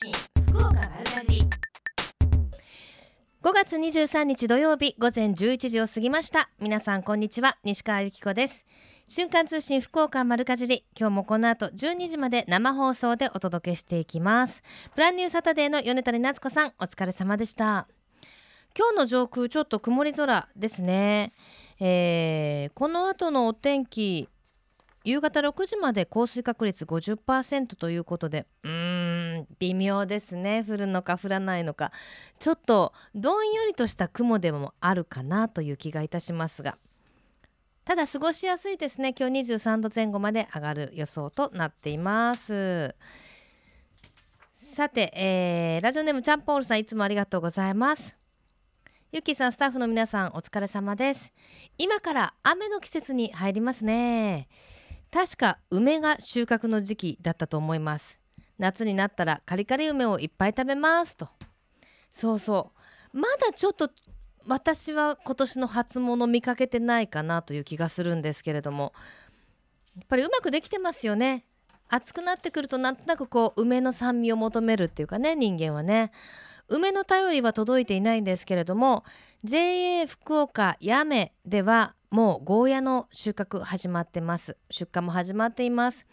信福岡丸かじ5月23日土曜日午前11時を過ぎました。皆さんこんにちは。西川由紀子です。瞬間通信福岡丸かじり。今日もこの後12時まで生放送でお届けしていきます。プランニューサタデーの米谷夏子さんお疲れ様でした。今日の上空ちょっと曇り空ですね、えー、この後のお天気夕方6時まで降水確率50%ということでうーん。微妙ですね。降るのか降らないのか。ちょっとどんよりとした雲でもあるかなという気がいたしますが。ただ過ごしやすいですね。今日23度前後まで上がる予想となっています。さて、えー、ラジオネームチャンポールさんいつもありがとうございます。ゆきさんスタッフの皆さんお疲れ様です。今から雨の季節に入りますね。確か梅が収穫の時期だったと思います。夏になったらカリカリ梅をいっぱい食べますと。そうそう。まだちょっと私は今年の初物見かけてないかなという気がするんですけれども。やっぱりうまくできてますよね。暑くなってくるとなんとなくこう梅の酸味を求めるっていうかね人間はね。梅の便りは届いていないんですけれども JA 福岡八女ではもうゴーヤの収穫始まってます。出荷も始まっています。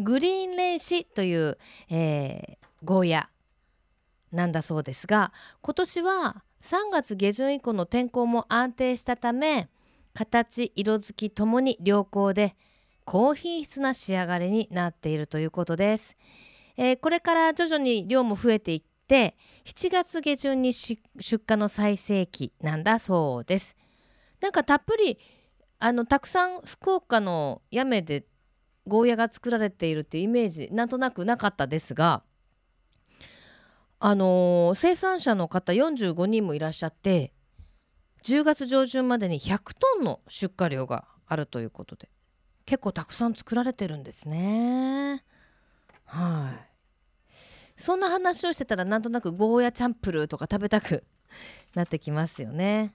グリーンレイシという、えー、ゴーヤなんだそうですが今年は3月下旬以降の天候も安定したため形色づきともに良好で高品質な仕上がりになっているということです、えー、これから徐々に量も増えていって7月下旬に出荷の最盛期なんだそうです。なんかたっぷりあのたくさん福岡の屋根でゴーヤが作られているっていうイメージなんとなくなかったですがあのー、生産者の方45人もいらっしゃって10月上旬までに100トンの出荷量があるということで結構たくさん作られてるんですね。はい。そんな話をしてたらなんとなくゴーヤチャンプルーとか食べたくなってきますよね。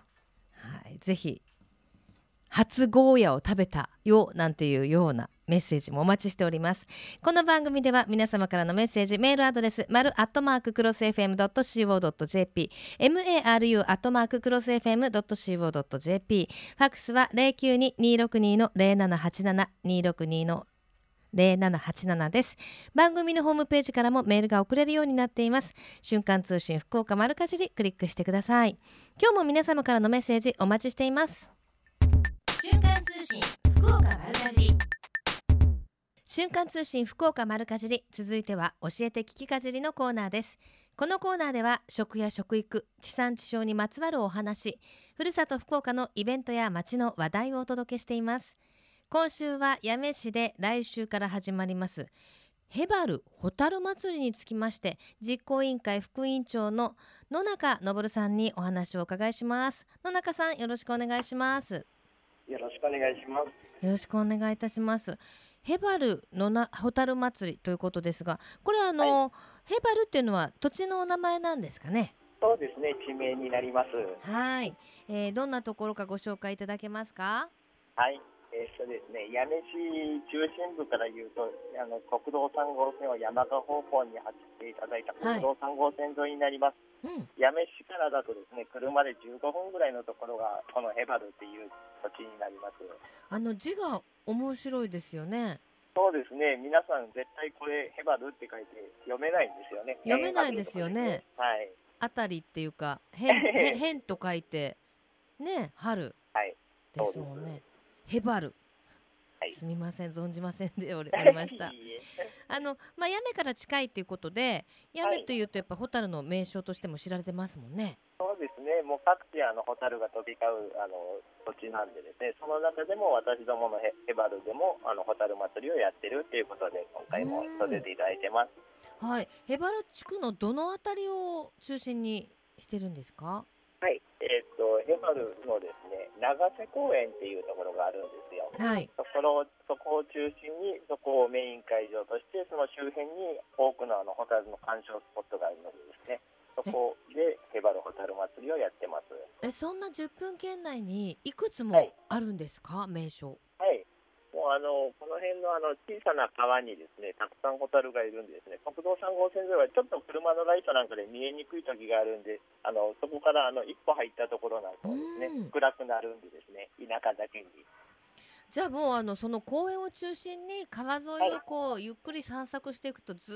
はい、ぜひ初ゴーヤを食べたよなんていうようなメッセージもお待ちしております。この番組では皆様からのメッセージメールアドレスマルアットマーククロス FM.co.jp maru アットマーククロス FM.co.jp ファックスは092262の0787 262の0787です。番組のホームページからもメールが送れるようになっています。瞬間通信福岡丸かじりクリックしてください。今日も皆様からのメッセージお待ちしています。間通信福岡丸かじり。瞬間通信福岡丸かじり続いては教えて聞きかじりのコーナーです。このコーナーでは食や食育地産地消にまつわるお話ふるさと福岡のイベントや街の話題をお届けしています。今週は八女市で来週から始まりますヘバルホタル祭りにつきまして実行委員会副委員長の野中昇さんにお話をお伺いします。野中さんよろしくお願いします。よろしくお願いします。よろしくお願いいたします。ヘバルのなホタル祭りということですがこれあの、はい、ヘバルっていうのは土地のお名前なんですかね？そうですね地名になります。はい、えー、どんなところかご紹介いただけますか？はい。えー、とですね、八女市中心部から言うと、あの国道3号線を山鹿方向に走っていただいた国道3号線沿いになります。はい、うん、八女市からだとですね、車で15分ぐらいのところがこのヘバルっていう土地になります。あの字が面白いですよね。そうですね、皆さん絶対これヘバルって書いて読めないんですよね。読めないですよね。はい。あたりっていうか、変変 と書いてね、春。はい。ですもんね。ヘバル、はい、すみません存じませんでおり ましたあのまあ八女から近いということで八女というとやっぱホタルの名称としても知られてますもんね、そうですね。もう各地あのホタルが飛び交うあの土地なんでですね。その中でも私どものヘヘバルでもあのホタル祭りをやってるっていうことで今回もさせていただいてます。はい。ヘバル地区のどのあたりを中心にしてるんですか？はい。えー、っとヘバルのです長瀬公園っていうところがあるんですよ。はい、そこそこを中心にそこをメイン会場としてその周辺に多くのあのホタルの鑑賞スポットがあるのでですねそこでヘバルホタル祭りをやってます。えそんな10分圏内にいくつもあるんですか、はい、名所。はい。ももうあのこの辺のあの小さな川にですねたくさんホタルがいるんでですね国道3号線沿いはちょっと車のライトなんかで見えにくい時があるんであのそこからあの一歩入ったところなんかはですね暗くなるんでですね田舎だけに。じゃあもうあのその公園を中心に川沿いをこうゆっくり散策していくとず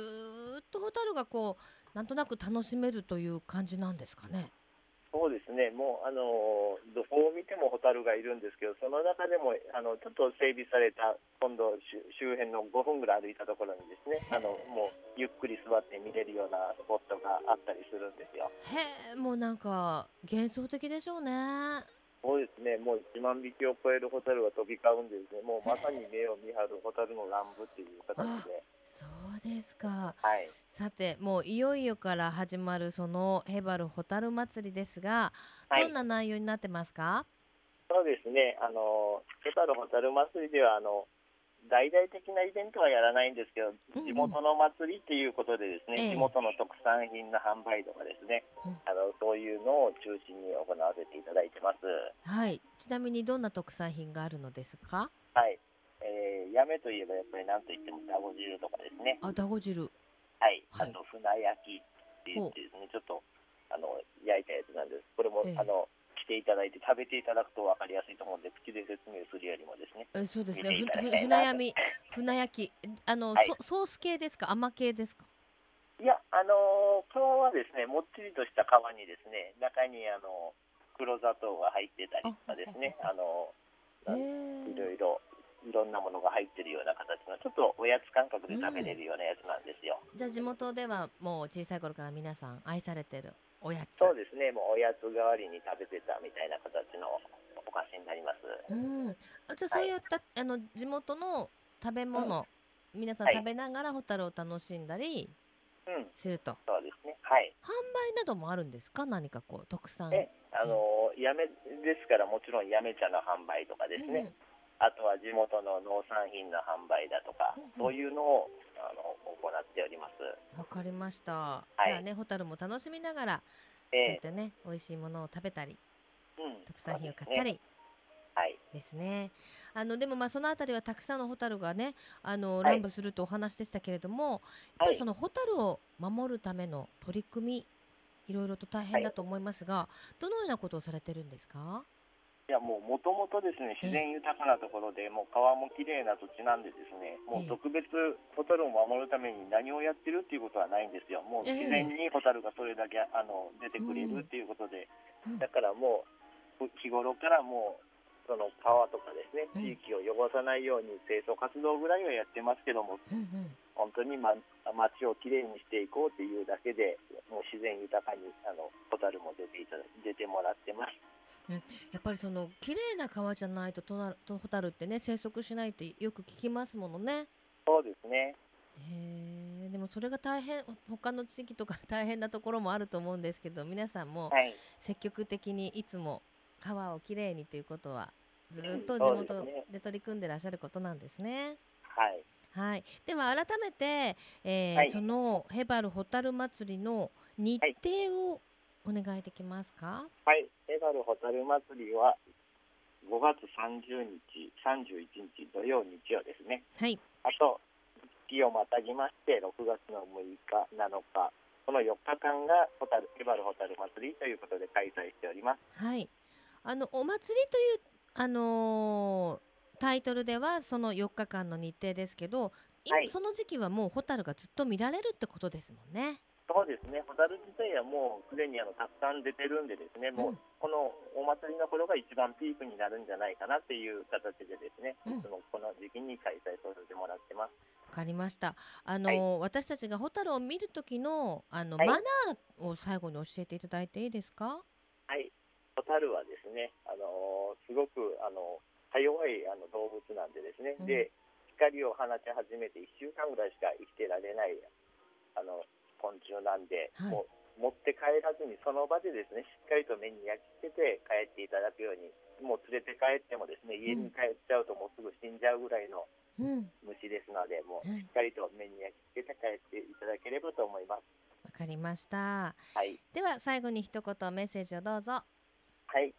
っとホタルがこうなんとなく楽しめるという感じなんですかね。そうですね、もうあのどこを見てもホタルがいるんですけど、その中でもあのちょっと整備された、今度周辺の5分ぐらい歩いたところにですね、あのもうゆっくり座って見れるようなスポットがあったりするんですよ。へえ、もうなんか幻想的でしょうね。そうですね、もう1万匹を超えるホタルが飛び交うんですね、もうまさに目を見張るホタルの乱舞っていう形で。そうですか、はい、さてもういよいよから始まるそのヘバルホタル祭りですが、はい、どんな内容になってますか？そうですねあのヘバルホタル祭りではあの大々的なイベントはやらないんですけど、地元の祭りっていうことでですね、地元の特産品の販売とかですね、あのそういうのを中心に行わせていただいてます。はい。ちなみにどんな特産品があるのですか？はい。えー、やめといえばやっぱりなんといってもだご汁とかですね。あ、だご汁。はい。あと船焼きって言ってですね、ちょっとあの焼いたやつなんです。これも、えー、あのていただいて食べていただくと分かりやすいと思うので口で説明するよりもですね。えそうですね。船焼み船焼き。あの、はい、ソース系ですか？甘系ですか？いやあのー、今日はですねもっちりとした皮にですね中にあの黒砂糖が入ってたりとかですね。あのいろいろいろんなものが入ってるような形のちょっとおやつ感覚で食べれるようなやつなんですよ、うん、じゃあ地元ではもう小さい頃から皆さん愛されてるおやつ。そうですね。もうおやつ代わりに食べてたみたいな形のお菓子になります。うん。あじゃあそういった、はい、あの地元の食べ物、うん、皆さん食べながらホタルを楽しんだりすると、そうですね。はい。販売などもあるんですか？何かこう特産。えあのやめですからもちろんやめ茶の販売とかですね、うんあとは地元の農産品の販売だとか、うん、そういうのをあの行っております。わかりました。はい、じゃあね、ホタルも楽しみながら、えー、そうやってね、美味しいものを食べたり、うん、特産品を買ったり。はい、ですね。あのでもまあそのあたりはたくさんのホタルがねあの、乱舞するとお話でしたけれども、やっぱりそのホタルを守るための取り組みいろいろと大変だと思いますが、どのようなことをされてるんですか？いやもうもともとですね自然豊かなところでもう川もきれいな土地なんでですねもう特別ホタルを守るために何をやってるっていうことはないんですよ。もう自然にホタルがそれだけあの出てくれるっていうことで、だからもう日頃からもうその川とかですね地域を汚さないように清掃活動ぐらいはやってますけども、本当に、ま、街をきれいにしていこうっていうだけでもう自然豊かにあのホタルも出ていた出てもらってます。うん、やっぱりその綺麗な川じゃないととなとホタルってね生息しないってよく聞きますものね。そうですね。へえでもそれが大変他の地域とか 大変なところもあると思うんですけど皆さんも積極的にいつも川をきれいにということはずっと地元で取り組んでらっしゃることなんですね。はい、はい、では改めて、えーはい、そのヘバルホタル祭りの日程をお願いできますか？はい、エバルホタル祭りは5月30日、31日土曜日曜ですね。はい。あと月をまたぎまして6月の6日、7日この4日間がホタルエバルホタル祭りということで開催しております。はい。あのお祭りというあのー、タイトルではその4日間の日程ですけど、はい、その時期はもうホタルがずっと見られるってことですもんね。そうですね、ホタル自体はもうすでにあのたくさん出てるんで、ですね、もうこのお祭りの頃が一番ピークになるんじゃないかなっていう形で、ですね、うん、いつもこの時期に開催させてもらってます。わかりました。あの、はい、私たちがホタルを見る時のあの、はい、マナーを最後に教えていただいていいですか？はい、ホタルはですね、あのすごくあの弱いあの動物なんでですね、うん、で光を放ち始めて1週間ぐらいしか生きてられないあの昆虫なんで、はい、もう持って帰らずにその場でですねしっかりと目に焼き付けて帰っていただくようにもう連れて帰ってもですね家に帰っちゃうともうすぐ死んじゃうぐらいの虫ですので、もうしっかりと目に焼き付けて帰っていただければと思います。わかりました。はい。では最後に一言メッセージをどうぞ。はい。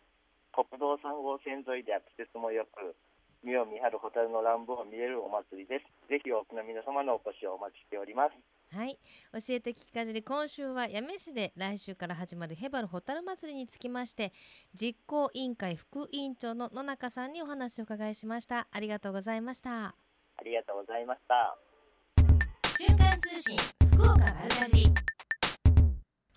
国道3号線沿いでアクセスもよく見を見張るホタルの乱舞を見れるお祭りです。ぜひ多くの皆様のお越しをお待ちしております。はい、教えて聞きかじり今週は八女市で来週から始まるヘバルホタル祭りにつきまして実行委員会副委員長の野中さんにお話を伺いしました。ありがとうございました。ありがとうございました。瞬間通信福岡丸かじ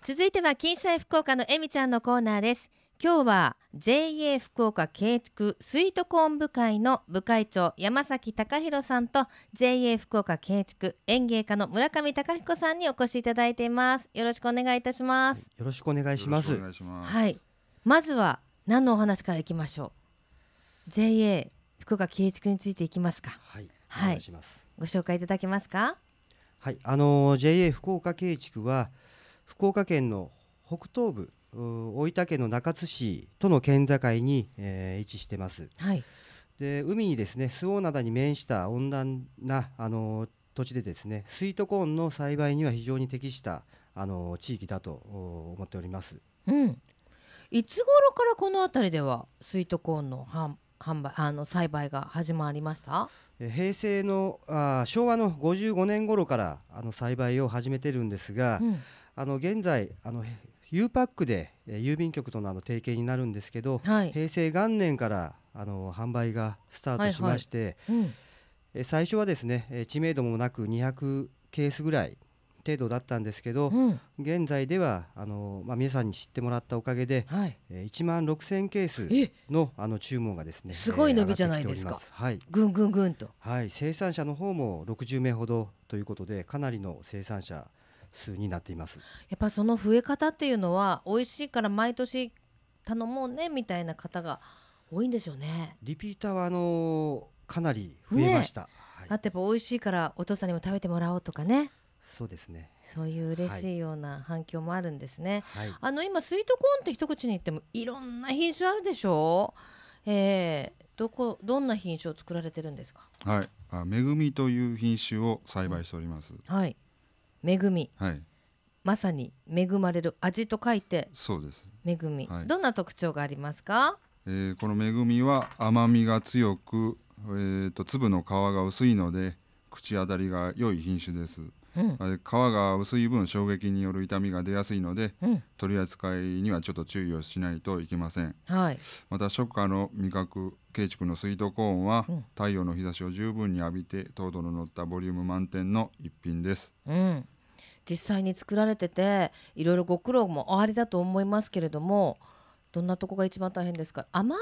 続いては金シャイ福岡のえみちゃんのコーナーです今日は JA 福岡慶畜スイートコーン部会の部会長山崎隆弘さんと JA 福岡慶畜園芸家の村上隆彦さんにお越しいただいています。よろしくお願いいたします。よろしくお願いします。はい。まずは何のお話からいきましょう？JA 福岡慶畜についていきますか。はい、はい、ご紹介いただけますか？はいあの JA 福岡慶畜は福岡県の北東部大分県の中津市との県境に、えー、位置してます。はい、で海にですね周防灘に面した温暖なあの土地でですねスイートコーンの栽培には非常に適したあの地域だと思っております。うん。いつ頃からこの辺りではスイートコーンの販販売あの栽培が始まりました？平成のあ昭和の55年頃からあの栽培を始めてるんですが、うん、あの現在あの U パックで、え郵便局とのあの提携になるんですけど、はい、平成元年からあの販売がスタートしまして、はいはい。うん、え最初はですね、え知名度もなく200ケースぐらい程度だったんですけど、うん、現在ではあの、まあ、皆さんに知ってもらったおかげで、はい。えー、1万6000ケースのあの注文がですねすごい伸びじゃないですか、はい、ぐんぐんぐんと、はい、生産者の方も60名ほどということでかなりの生産者数になっています。やっぱその増え方っていうのは美味しいから毎年頼もうねみたいな方が多いんでしょうね。リピーターはあのかなり増えました、ねはい、あとやっぱ美味しいからお父さんにも食べてもらおうとかね。そうですね。そういう嬉しいような反響もあるんですね、はい、あの今スイートコーンって一口に言ってもいろんな品種あるでしょ？う、えー、どこどんな品種を作られてるんですか？はい。あめぐみという品種を栽培しております、はい恵み、はい、まさに恵まれる。味と書いてそうです。恵み、はい、どんな特徴がありますか、えー、この恵みは甘みが強く、えーと、粒の皮が薄いので口当たりが良い品種です、うん、皮が薄い分衝撃による痛みが出やすいので、うん、取り扱いにはちょっと注意をしないといけません、はい、また初夏の味覚慶畜のスイートコーンは、うん、太陽の日差しを十分に浴びて糖度の乗ったボリューム満点の一品です、うん実際に作られてていろいろご苦労もおありだと思いますけれどもどんなとこが一番大変ですか？甘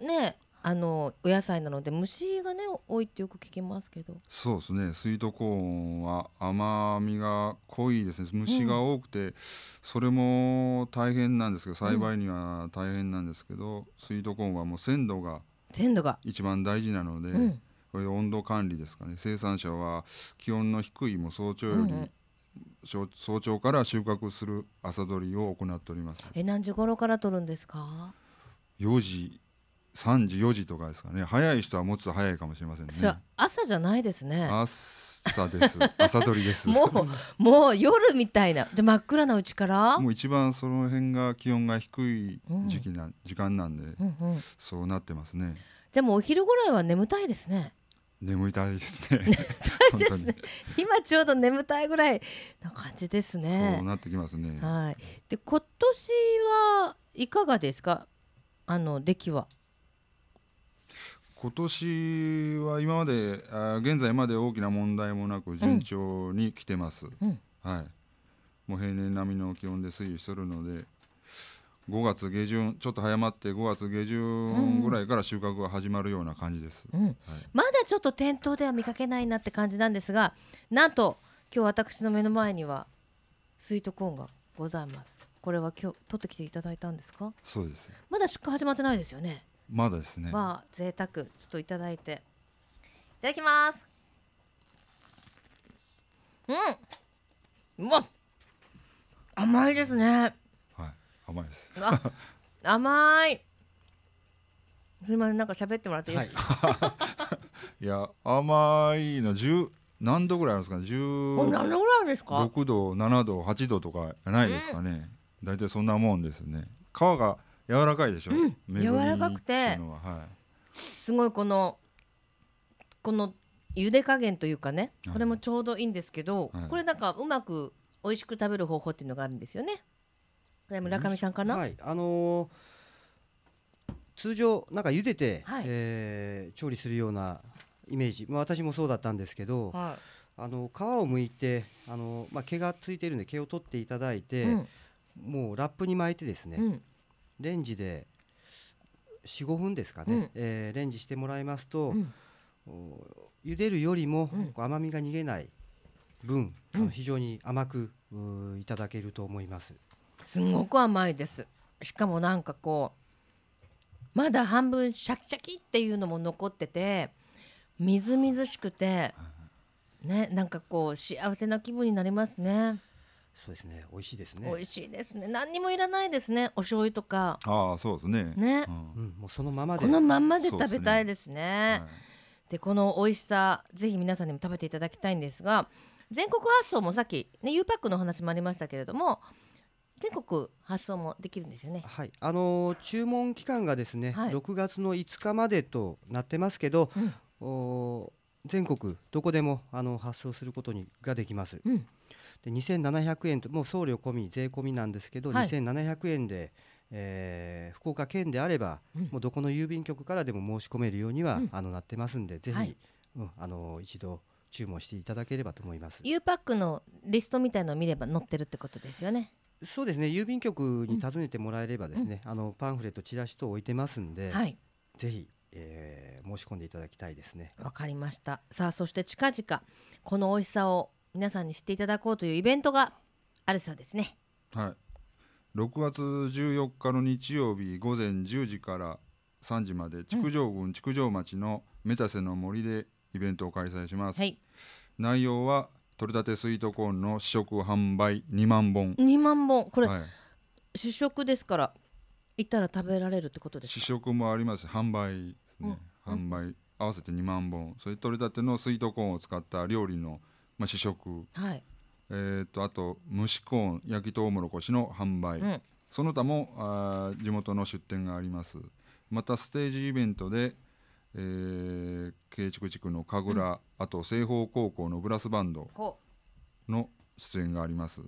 いねあのお野菜なので虫がね多いってよく聞きますけど。そうですね。スイートコーンは甘みが濃いですね。虫が多くて、うん、それも大変なんですけど栽培には大変なんですけど、うん、スイートコーンはもう鮮度が鮮度が。一番大事なので、うん、これ温度管理ですかね。生産者は気温の低いも早朝より早朝から収穫する朝取りを行っております。え何時頃から取るんですか？4時3時4時とかですかね。早い人はもうちょっと早いかもしれませんね。朝じゃないですね。朝です。朝取りです。もうもう夜みたいな。で真っ暗なうちから？もう一番その辺が気温が低い時期な、うん、時間なんで、うんうん、そうなってますね。でもお昼ぐらいは眠たいですね眠たいですね。ね。今ちょうど眠たいぐらいな感じですね。そうなってきますね。はい。で今年はいかがですか？あの出来は。今年は今まであ現在まで大きな問題もなく順調に来てます。うん、はい。もう平年並みの気温で推移してるので、5月下旬ちょっと早まって5月下旬ぐらいから収穫が始まるような感じです、うん。はい、まだちょっと店頭では見かけないなって感じなんですがなんと今日私の目の前にはスイートコーンがございます。これは今日取ってきていただいたんですか？そうです。まだ出荷始まってないですよね？まだですね。まあ贅沢ちょっといただいて。いただきます。うん。うま甘いですね甘いです。甘い。すみませんなんか喋ってもらっていい？ですか、はい、いや甘いの十何度ぐらいあるんですかね？十何度ぐらいですか？六度七度八度とかないですかね。大体、そんなもんですね。皮が柔らかいでしょ、うん、柔らかくて、はすごいこのこの茹で加減というかねこれもちょうどいいんですけど、はい、これなんかうまく美味しく食べる方法っていうのがあるんですよね。これ村上さんかな？はい、あのー、通常なんか茹でて、はい、えー、調理するようなイメージ、まあ、私もそうだったんですけど、はい、あの皮を剥いてあの、まあ、毛がついているんで毛を取っていただいて、うん、もうラップに巻いてですね、うん、レンジで45分ですかね、うん、えー、レンジしてもらいますと、うん、茹でるよりも甘みが逃げない分、あの非常に甘くいただけると思います。すごく甘いです。しかもなんかこうまだ半分シャキシャキっていうのも残っててみずみずしくてねなんかこう幸せな気分になりますね。そうですね。美味しいですね。美味しいですね。何にもいらないですね。お醤油とか。ああそうですね。ね、うん、もうそのままこのままで食べたいですね。で、ね。はい、この美味しさぜひ皆さんにも食べていただきたいんですが全国発送もさっきね U パックの話もありましたけれども全国発送もできるんですよね。はい、あのー、注文期間がですね、はい、6月の5日までとなってますけど、うん、お全国どこでもあの発送することにができます。うん、で2700円ともう送料込み税込みなんですけど、はい、2700円で、えー、福岡県であれば、うん、もうどこの郵便局からでも申し込めるようには、うん、あのなってますんでぜひ、はい、うん、あの一度注文していただければと思います。U パックのリストみたいのを見れば載ってるってことですよね。そうですね。郵便局に訪ねてもらえればですね、あのパンフレットチラシと置いてますんで、はい、ぜひえー、申し込んでいただきたいですね。わかりました。さあそして近々この美味しさを皆さんに知っていただこうというイベントがあるそうですね。はい。6月14日の日曜日午前10時から3時まで築城郡築城町のメタセの森でイベントを開催します、はい、内容は取れたてスイートコーンの試食販売2万本。2万本。これ、はい、試食ですから行ったら食べられるってことですか？試食もあります。販売ですね、うん、販売合わせて2万本。それ取れたてのスイートコーンを使った料理の、まあ、試食、はい、えーと、あと蒸しコーン焼きとうもろこしの販売、うん、その他もあ地元の出店があります。またステージイベントでえー、慶畜地区の神楽、うん、あと西方高校のブラスバンドの出演があります。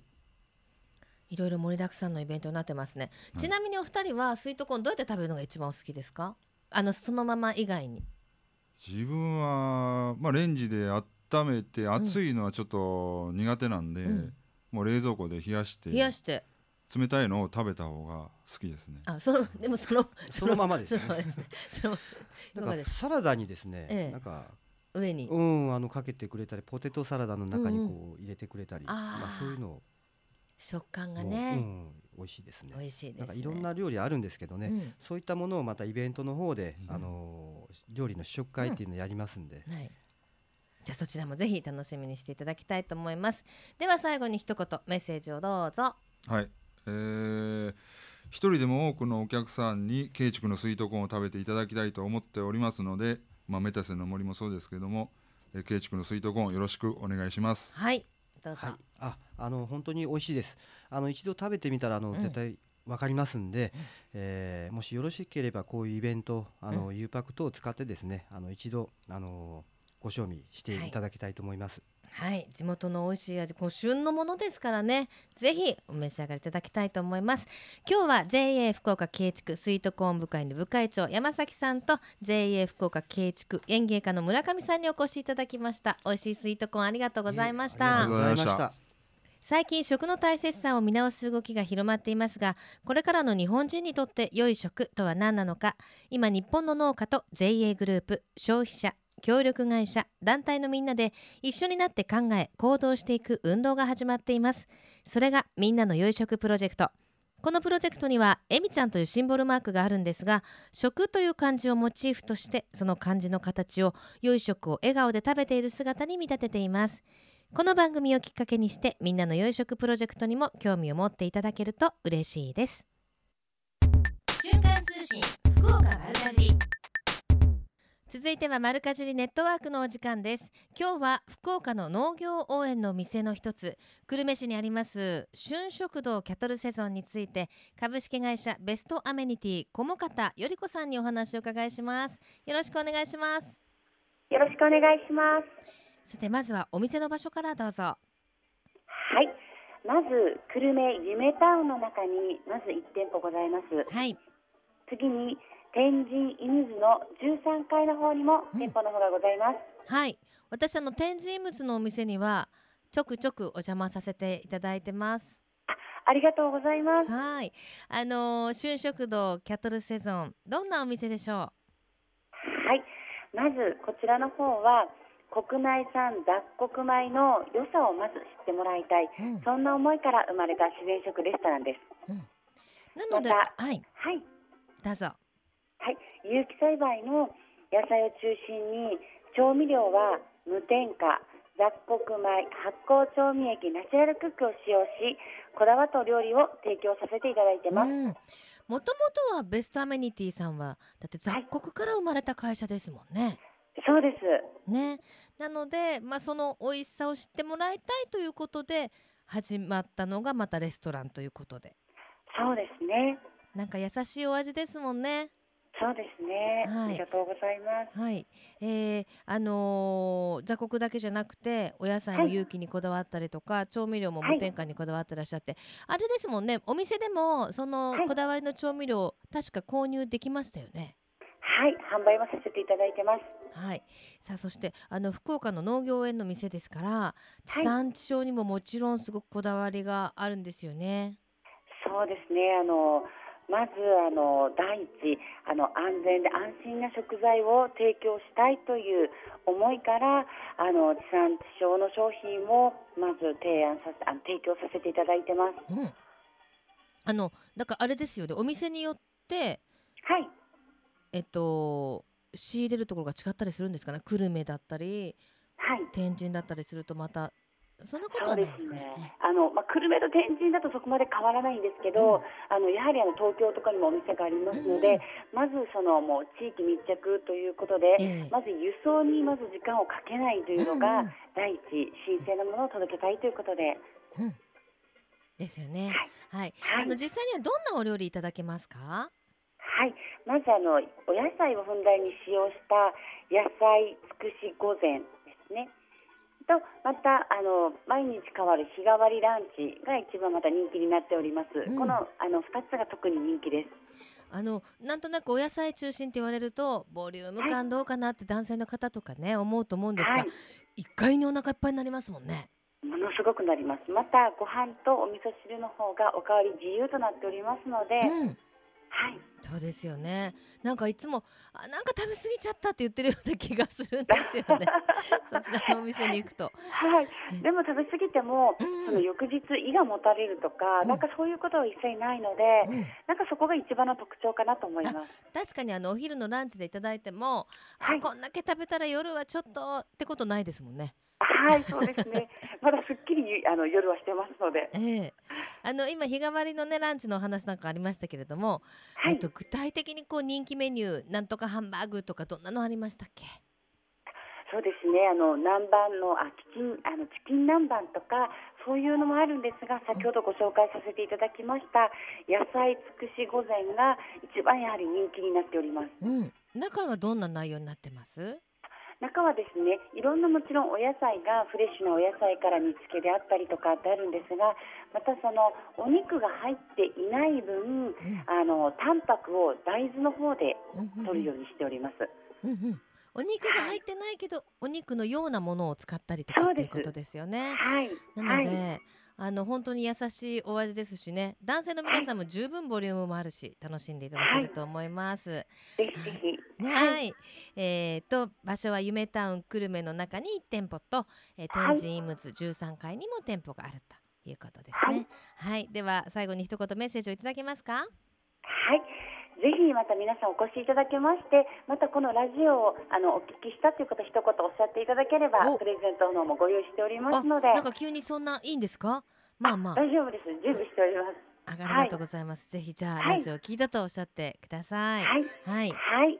いろいろ盛りだくさんのイベントになってますね、はい、ちなみにお二人はスイートコーンどうやって食べるのが一番お好きですか？あのそのまま以外に。自分は、まあ、レンジで温めて熱いのはちょっと苦手なんで、うん、もう冷蔵庫で冷やして。冷やして冷たいのを食べた方が好きですね。あ、そのでもそのそのままですね。なんかサラダにですね、ええ、なんか上にうんあのかけてくれたり、ポテトサラダの中にこう入れてくれたり、うん、まあそういうのを食感がね、うん、美味しいですね。美味しいです、ね、なんかいろんな料理あるんですけどね、うん、そういったものをまたイベントの方で、うん、あの料理の試食会っていうのをやりますんで。はい、じゃあそちらもぜひ楽しみにしていただきたいと思います。では最後に一言メッセージをどうぞ。はい。えー。一人でも多くのお客さんに慶畜のスイートコーンを食べていただきたいと思っておりますので、まあ、メタセの森もそうですけども慶畜のスイートコーンよろしくお願いします。はい。どうぞ、はい、ああの本当に美味しいです。あの一度食べてみたらあの、うん、絶対わかりますんで、うん、えー、もしよろしければこういうイベントあの、うん、U パック等を使ってですねあの一度あのご賞味していただきたいと思います。はい、はい、地元の美味しい味こう旬のものですからね。ぜひお召し上がりいただきたいと思います。今日は JA 福岡慶畜スイートコーン部会の部会長山崎さんと JA 福岡慶畜園芸家の村上さんにお越しいただきました。美味しいスイートコーンありがとうございました、ありがとうございました。最近食の大切さを見直す動きが広まっていますがこれからの日本人にとって良い食とは何なのか。今日本の農家と JA グループ消費者協力会社団体のみんなで一緒になって考え行動していく運動が始まっています。それがみんなの良い食プロジェクト。このプロジェクトにはえみちゃんというシンボルマークがあるんですが食という漢字をモチーフとしてその漢字の形を良い食を笑顔で食べている姿に見立てています。この番組をきっかけにしてみんなの良い食プロジェクトにも興味を持っていただけると嬉しいです。瞬間通信福岡丸かじ続いては丸かじりネットワークのお時間です。今日は福岡の農業応援の店の一つ。久留米市にあります春食堂キャトルセゾンについて株式会社ベストアメニティ菰方より子さんにお話を伺いします。よろしくお願いします。よろしくお願いします。さてまずはお店の場所からどうぞ。はい。まず久留米ゆめタウンの中にまず1店舗ございます。はい。次に天神イムズの13階の方にも店舗の方がございます、うん、はい。私あの天神イムズのお店にはちょくちょくお邪魔させていただいてます。ありがとうございます。はい。あの春食堂キャトルセゾンどんなお店でしょう？はい。まずこちらの方は国内産雑穀米の良さをまず知ってもらいたい、うん、そんな思いから生まれた自然食レストランです、うん、なので、ま、はい、はい、どうぞはい、有機栽培の野菜を中心に調味料は無添加雑穀米発酵調味液ナチュラルクックを使用しこだわったお料理を提供させていただいてます。もともとはベストアメニティさんはだって雑穀から生まれた会社ですもんね。はい、そうです。ね。なのでまあその美味しさを知ってもらいたいということで始まったのがまたレストランということで。そうですね。なんか優しいお味ですもんね。そうですね、はい、ありがとうございます。はい、えー、あのー、雑穀だけじゃなくてお野菜の有機にこだわったりとか、はい、調味料も無添加にこだわってらっしゃって、はい、あれですもんねお店でもそのこだわりの調味料、確か購入できましたよね。はい、販売はさせていただいてます。はい。さあそしてあの福岡の農業園の店ですから、地産地消にももちろんすごくこだわりがあるんですよね。そうですね。あのまずあの第一あの安全で安心な食材を提供したいという思いからあの地産地消の商品をまず提案させあの提供させていただいてます。うん、あのだからあれですよね。お店によってはい。えっと仕入れるところが違ったりするんですかね。久留米だったり、はい、天神だったりするとまたそんなことはないですね。あのまあ久留米と天神だとそこまで変わらないんですけど、うん、あのやはりあの東京とかにもお店がありますので、うん、まずそのもう地域密着ということで、えー、まず輸送にまず時間をかけないというのが第一、神聖なものを届けたいということで。うんですよね。はい。はい、あの実際にはどんなお料理いただけますか？はい。まずあのお野菜をふんだんに使用した野菜つくし御膳ですね。とまたあの毎日変わる日替わりランチが一番また人気になっております、うん、このあの2つが特に人気です。あのなんとなくお野菜中心って言われるとボリューム感どうかなって男性の方とかね、はい、思うと思うんですが、はい、一回にお腹いっぱいになりますもんね。ものすごくなります。またご飯とお味噌汁の方がおかわり自由となっておりますので、うんはい、そうですよね。なんかいつもあなんか食べ過ぎちゃったって言ってるような気がするんですよね。そちらのお店に行くと。はい。でも食べ過ぎても、うん、その翌日胃がもたれるとか、うん、なんかそういうことは一切ないので、うん、なんかそこが一番の特徴かなと思います。確かにあのお昼のランチでいただいても、はい、あこんだけ食べたら夜はちょっとってことないですもんね。はい、そうですね。まだすっきりあの夜はしてますので。ええー、あの今日替わりのねランチのお話なんかありましたけれども、はい、えっと具体的にこう人気メニューなんとかハンバーグとかどんなのありましたっけ？そうですね。あの南蛮のあチキンあのチキン南蛮とかそういうのもあるんですが、先ほどご紹介させていただきました野菜つくし御膳が一番やはり人気になっております。うん。中はどんな内容になってます？中はですねいろんなもちろんお野菜がフレッシュなお野菜から煮付けであったりとかってあるんですがまたそのお肉が入っていない分、うん、あのタンパクを大豆の方で取るようにしております。うんうんお肉が入ってないけど、はい、お肉のようなものを使ったりとかっていうことですよね。はい。なので、はい、あの本当に優しいお味ですしね男性の皆さんも十分ボリュームもあるし楽しんでいただけると思います。はい、ぜひぜひ。はい、はい、えー、と場所は夢タウン久留米の中に1店舗と、えー、天神イムズ13階にも店舗があるということですね。はい、では最後に一言メッセージをいただけますか？はいぜひまた皆さんお越しいただけましてまたこのラジオをあのお聞きしたということ一言おっしゃっていただければプレゼントのもご用意しておりますので。なんか急にそんないいんですか？まあまあ。大丈夫です。準備しております。ありがとうございます、はい、ぜひじゃあ、ラジオ聞いたとおっしゃってください。はい、はい、はい。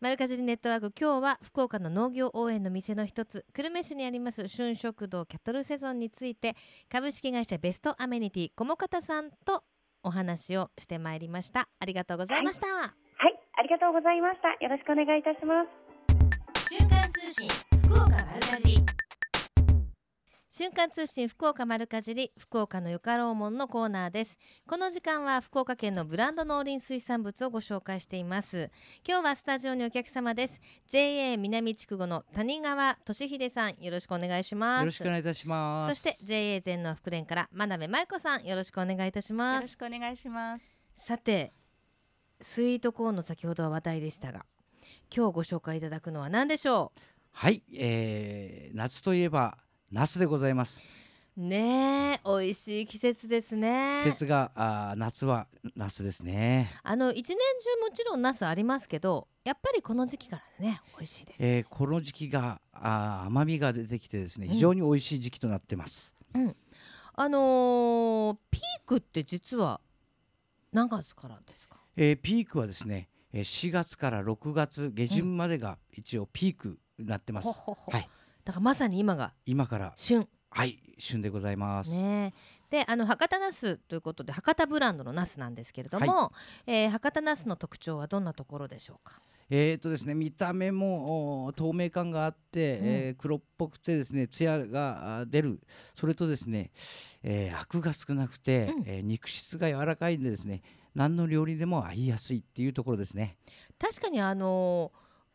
丸かじりネットワーク今日は福岡の農業応援の店の一つ久留米市にあります春食堂キャトルセゾンについて株式会社ベストアメニティ菰方さんとお話をしてまいりました。ありがとうございました、はい、はい、ありがとうございました。よろしくお願いいたします。瞬間通信福岡丸かじり瞬間通信福岡丸かじり福岡のよかろうもんのコーナーです。この時間は福岡県のブランド農林水産物をご紹介しています。今日はスタジオにお客様です。JA 南筑後の谷川俊秀さん。よろしくお願いします。よろしくお願いいたします。そして JA 全農福連から真鍋舞子さん。よろしくお願いいたします。よろしくお願いします。さてスイートコーンの先ほどは話題でしたが今日ご紹介いただくのは何でしょう？はい、えー、夏といえばナスでございます。ね美味しい季節ですね。季節があ夏はナスですね。あの一年中もちろんナスありますけどやっぱりこの時期からね美味しいです、えー、この時期があ甘みが出てきてですね非常に美味しい時期となってます、うん、あのー、ピークって実は何月からですか、えー、ピークはですね4月から6月下旬までが一応ピークになってます、うん、ほほほ。はいだからまさに今が今から旬。はい旬でございます。ねであの博多ナスということで博多ブランドのナスなんですけれども、はい、えー、博多ナスの特徴はどんなところでしょうか？えーとですね、見た目も透明感があって、うん、えー、黒っぽくてですね艶が出る。それとですね、えー、アクが少なくて、うん、えー、肉質が柔らかいんでですね何の料理でも合いやすいっていうところですね。確かにあの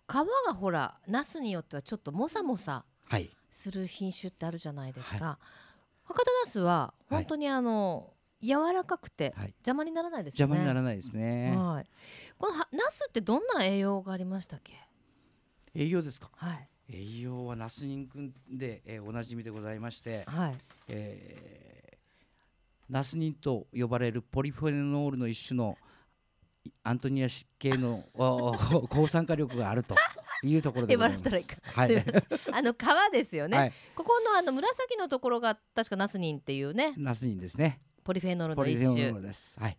皮がほらナスによってはちょっともさもさする品種ってあるじゃないですか、はい、博多ナスは本当にあの、はい、柔らかくて邪魔にならないですね、邪魔にならないですね、はい、このナスってどんな栄養がありましたっけ？栄養ですか？はい。栄養はナスニン君で、えー、おなじみでございまして、はい。えー、ナスニンと呼ばれるポリフェノールの一種のアントニア系の 抗酸化力があるというところで笑ったらいいか。はい。あの皮ですよね。はい、ここのあの紫のところが確かナスニンっていうね。ナスニンですね。ポリフェノールの一種。です。はい。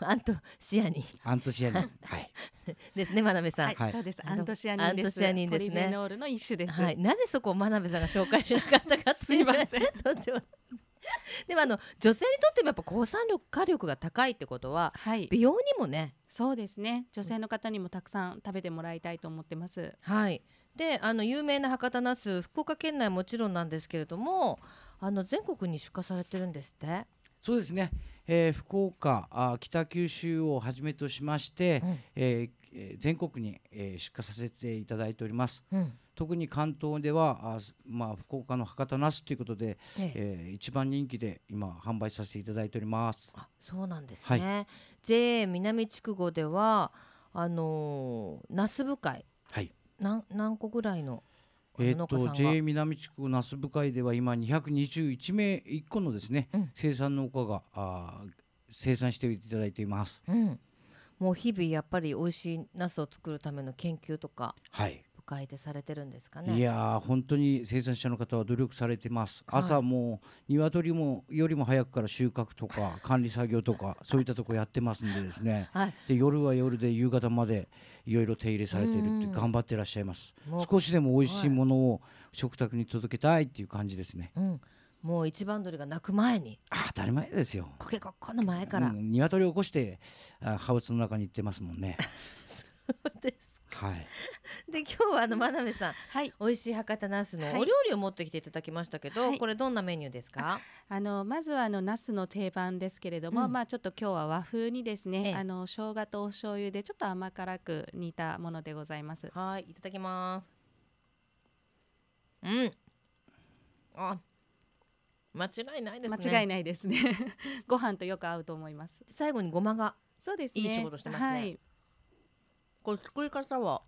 アントシアニン。アントシアニン。はい。ですね、真鍋さん。はい、そうです。アントシアニンです。アントシアニンですね。ポリフェノールの一種です。はい。なぜそこを真鍋さんが紹介しなかったかすいません。でもあの女性にとってもやっぱ抗酸力火力が高いってことは、はい、美容にもね。そうですね。女性の方にもたくさん食べてもらいたいと思ってます。はい。であの有名な博多ナス福岡県内もちろんなんですけれどもあの全国に出荷されてるんですって？そうですね、えー、福岡あ北九州をはじめとしまして、うん、えー、全国に、えー、出荷させていただいております、うん特に関東ではあ、まあ、福岡の博多なすということで、ええ。えー、一番人気で今販売させていただいております。あそうなんですね、はい、JA 南筑後ではあのー、ナス部会、はい、何何個ぐらいのえー、と JA 南地区ナス部会では今221名1個のですね、うん、生産農家があ生産していただいています、うん、もう日々やっぱり美味しいナスを作るための研究とか、はい、会でされてるんですかね？いや本当に生産者の方は努力されてます、はい、朝も鶏もよりも早くから収穫とか 管理作業とかそういったとこやってますんでですね、はい、で夜は夜で夕方までいろいろ手入れされてるって頑張ってらっしゃいます。少しでも美味しいものを食卓に届けたいっていう感じですね、うん。もう一番鳥が鳴く前に。あ当たり前ですよ。コケコッコの前から、うん、鶏を起こしてあハウスの中に行ってますもんね。そうですはい、で今日はあの真鍋さん、はい、美味しい博多ナスのお料理を持ってきていただきましたけど、はい、これどんなメニューですか？あのまずはあのナスの定番ですけれども、うん、まあちょっと今日は和風にですね、ええ、あの生姜とお醤油でちょっと甘辛く煮たものでございます。はい、いただきます。うん。あ、間違いないですね。間違いないですね。ご飯とよく合うと思います。最後にごまが。そうです、ね、いい仕事してますね。はいこれ作り方は？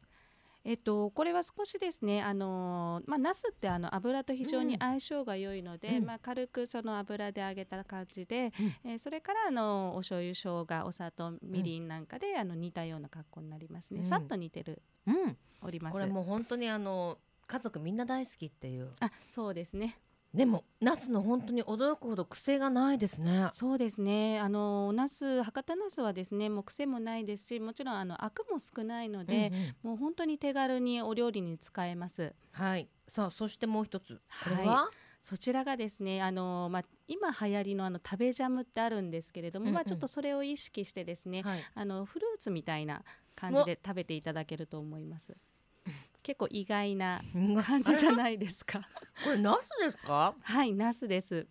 えっと、これは少しですね、あのまあ、ナスってあの油と非常に相性が良いので、うん、まあ、軽くその油で揚げた感じで、うん、えー、それからあのお醤油生姜お砂糖みりんなんかで、うん、あの煮たような格好になりますね、さっと煮てる、うん、おります。これもう本当にあの家族みんな大好きっていう。あそうですねでもナスの本当に驚くほど癖がないですね。そうですね。あのナス博多ナスはですね、もう癖もないですし、もちろんあのアクも少ないので、うんうん、もう本当に手軽にお料理に使えます。はい。さあそしてもう一つこれは、はい、そちらがですね、あのまあ今流行りのあの食べジャムってあるんですけれども、うんうん、まあちょっとそれを意識してですね、はい、あのフルーツみたいな感じで食べていただけると思います。結構意外な 感じじゃないですか。これナスですか？はい、ナスです。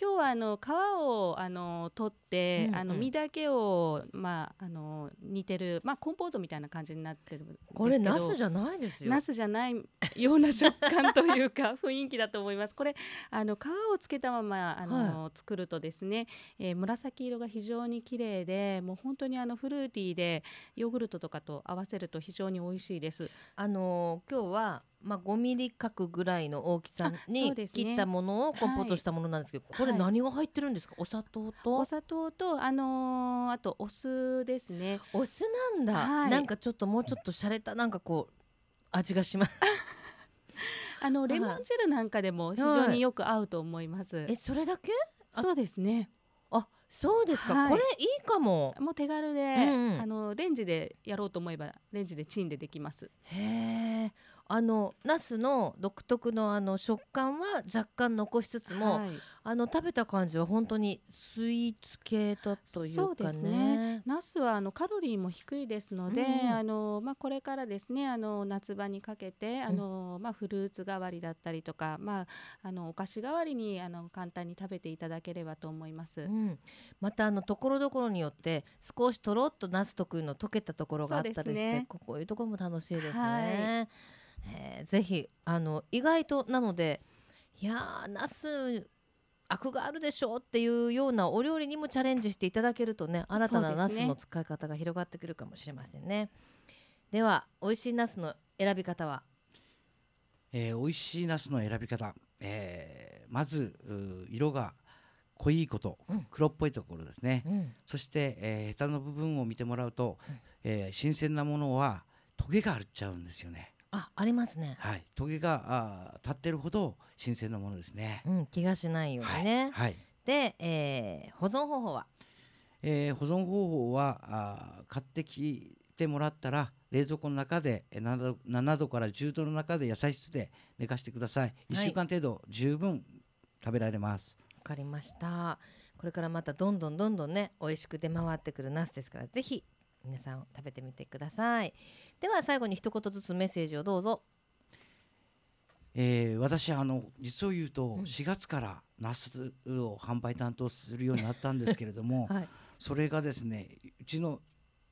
今日はあの皮をあの取って、うんうん、あの実だけをまああの煮てるまあコンポートみたいな感じになってるんですけど、これナスじゃないですよ。ナスじゃないような食感というか雰囲気だと思います。これあの皮をつけたままあの、はい、作るとですね、えー、紫色が非常に綺麗で、もう本当にあのフルーティーでヨーグルトとかと合わせると非常に美味しいです。あの今日はまあ、5ミリ角ぐらいの大きさに切ったものをコンポートしたものなんですけど、ねはい、これ何が入ってるんですか、お砂糖と？お砂糖と、あのー、あとお酢ですね。お酢なんだ、はい、なんかちょっともうちょっと洒落たなんかこう味がします。あのレモン汁なんかでも非常によく合うと思います、えそれだけ？そうですね。あそうですか、はい、これいいかも。もう手軽で、うんうん、あのレンジでやろうと思えばレンジでチンでできます。へえあのナスの独特のあの食感は若干残しつつも、はい、あの食べた感じは本当にスイーツ系だというかね。ね。ナスはあのカロリーも低いですので、うん、あのまあこれからですねあの夏場にかけてあの、うん、まあフルーツ代わりだったりとかまああのお菓子代わりにあの簡単に食べていただければと思います。うん、またあのところどころによって少しとろっとナス特有の溶けたところがあったりして、ね、こういうところも楽しいですね。はいえー、ぜひあの意外となのでいやーナスアクがあるでしょうっていうようなお料理にもチャレンジしていただけるとね新たなナスの使い方が広がってくるかもしれませんね。では美味しいナスの選び方は、えー、美味しいナスの選び方、えー、まず色が濃いこと、うん、黒っぽいところですね、うん、そして、えー、ヘタの部分を見てもらうと、うん、えー、新鮮なものはトゲがあっちゃうんですよね。あ、ありますね。はい、トゲがあ立ってるほど新鮮なものですね。うん、気がしないようにね。はい。はい、で、えー、保存方法は？えー、保存方法はあ買ってきてもらったら冷蔵庫の中で 7, 度7度から10度の中で野菜室で寝かしてください。1週間程度十分食べられます。わかりました。これからまたどんどんどんどんね美味しく出回ってくるナスですからぜひ皆さん食べてみてください。では最後に一言ずつメッセージをどうぞ。えー、私あの実を言うと4月からナスを販売担当するようになったんですけれども、はい、それがですねうちの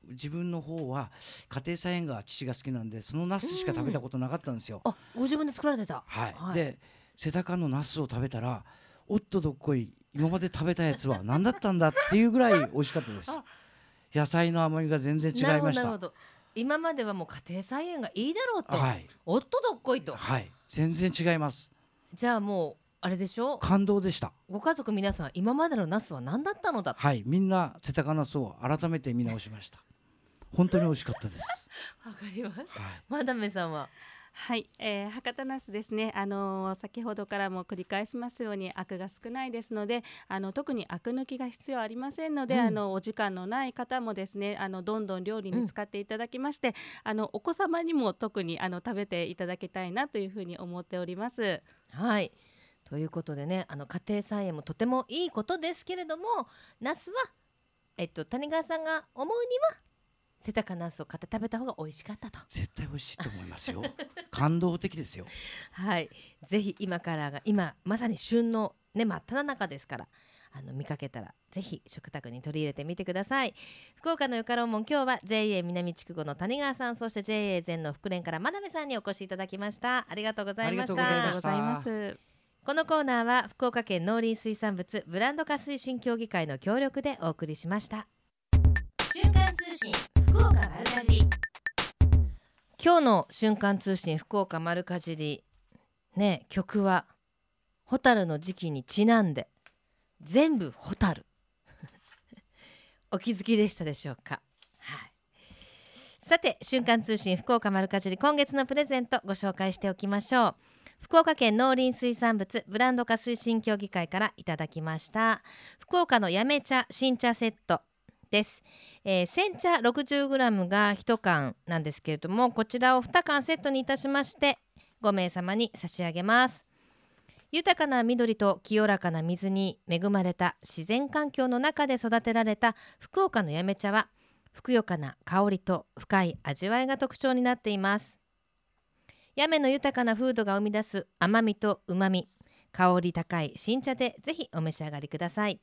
自分の方は家庭菜園が父が好きなんでそのナスしか食べたことなかったんですよ。あご自分で作られてた、はい、はい、で瀬高のナスを食べたらおっとどっこい今まで食べたやつは何だったんだっていうぐらい美味しかったです。野菜の甘みが全然違いました。今まではもう家庭菜園がいいだろうと、はい、おっとどっこいと。はい。全然違います。じゃあもうあれでしょ？感動でした。ご家族皆さん今までのナスは何だったのだ？はい。みんな瀬高ナスを改めて見直しました。本当に美味しかったです。わかりました、はい、マダメさんは？はい、えー、博多ナスですね、あのー、先ほどからも繰り返しますようにアクが少ないですのであの特にアク抜きが必要ありませんので、うん、あのお時間のない方もですねあのどんどん料理に使っていただきまして、うん、あのお子様にも特にあの食べていただきたいなというふうに思っております。はい。ということでねあの家庭菜園もとてもいいことですけれどもナスは、えっと、谷川さんが思うには瀬高ナスを買って食べた方が美味しかったと。絶対美味しいと思いますよ。感動的ですよ。はい。ぜひ今からが今まさに旬のね真っ只中ですからあの見かけたらぜひ食卓に取り入れてみてください。福岡のよかろうもん今日は JA 南筑後の谷川さんそして JA 全の福連から真鍋さんにお越しいただきました。ありがとうございました。ありがとうございます。このコーナーは福岡県農林水産物ブランド化推進協議会の協力でお送りしました。瞬間通信福岡丸かじり。今日の瞬間通信福岡丸かじり。ね曲は蛍の時期にちなんで全部蛍 お気づきでしたでしょうか？はい。さて瞬間通信福岡丸かじり今月のプレゼントご紹介しておきましょう。福岡県農林水産物ブランド化推進協議会からいただきました。福岡のやめ茶新茶セット。です、えー、煎茶 60g が1缶なんですけれどもこちらを2缶セットにいたしまして5名様に差し上げます。豊かな緑と清らかな水に恵まれた自然環境の中で育てられた福岡のやめ茶はふくよかな香りと深い味わいが特徴になっています。八女の豊かな風土が生み出す甘みとうまみ香り高い新茶でぜひお召し上がりください。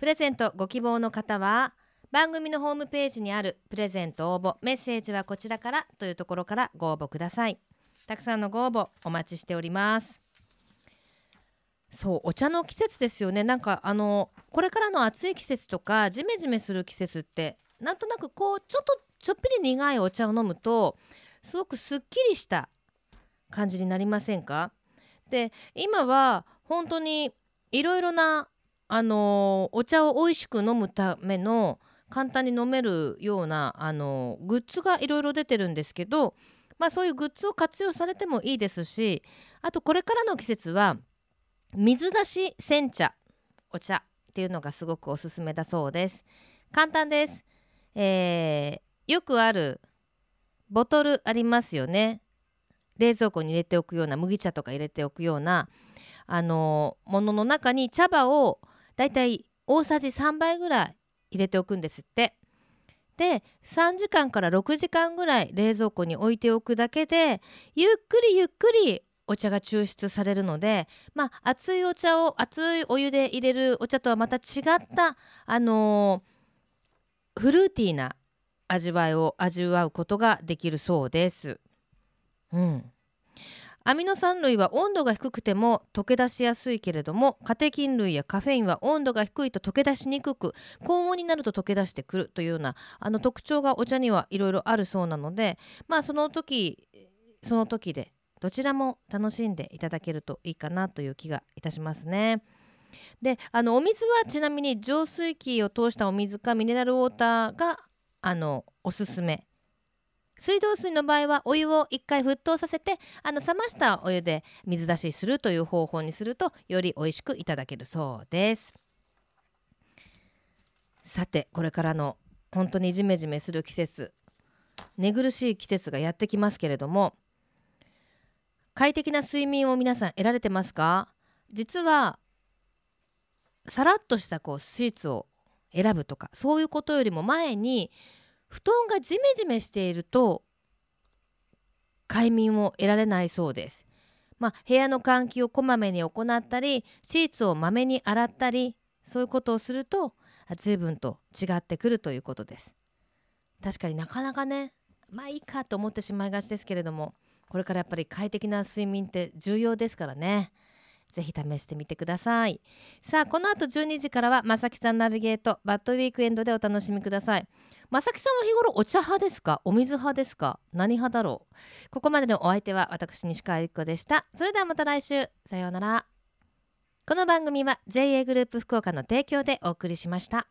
プレゼントご希望の方は番組のホームページにあるプレゼント応募。メッセージはこちらからというところからご応募ください。たくさんのご応募お待ちしております。そうお茶の季節ですよね。なんかあのこれからの暑い季節とかジメジメする季節ってなんとなくこうちょっとちょっぴり苦いお茶を飲むとすごくすっきりした感じになりませんか？で今は本当にいろいろなあのお茶を美味しく飲むための簡単に飲めるようなあのグッズがいろいろ出てるんですけど、まあ、そういうグッズを活用されてもいいですしあとこれからの季節は水出し煎茶お茶っていうのがすごくおすすめだそうです。簡単です、えー、よくあるボトルありますよね。冷蔵庫に入れておくような麦茶とか入れておくようなあのものの中に茶葉をだいたい大さじ3杯ぐらい入れておくんですってで3時間から6時間ぐらい冷蔵庫に置いておくだけでゆっくりゆっくりお茶が抽出されるので、まあ、熱いお茶を熱いお湯で入れるお茶とはまた違った、あのー、フルーティーな味わいを味わうことができるそうです。うん、アミノ酸類は温度が低くても溶け出しやすいけれどもカテキン類やカフェインは温度が低いと溶け出しにくく高温になると溶け出してくるというようなあの特徴がお茶にはいろいろあるそうなのでまあその時その時でどちらも楽しんでいただけるといいかなという気がいたしますね。であのお水はちなみに浄水器を通したお水かミネラルウォーターがあのおすすめ水道水の場合はお湯を1回沸騰させてあの冷ましたお湯で水出しするという方法にするとより美味しくいただけるそうです。さてこれからの本当にジメジメする季節寝苦しい季節がやってきますけれども快適な睡眠を皆さん得られてますか？実はさらっとしたこうシーツを選ぶとかそういうことよりも前に布団がジメジメしていると快眠を得られないそうです。まあ、部屋の換気をこまめに行ったりシーツをまめに洗ったりそういうことをすると随分と違ってくるということです。確かになかなかねまあいいかと思ってしまいがちですけれどもこれからやっぱり快適な睡眠って重要ですからね。ぜひ試してみてくださいさあこの後12時からはまさきさんナビゲートバッドウィークエンドでお楽しみくださいまさきさんは日頃お茶派ですか？お水派ですか？何派だろう？ここまでのお相手は私西川由紀子でした。それではまた来週。さようなら。この番組は JA グループ福岡の提供でお送りしました。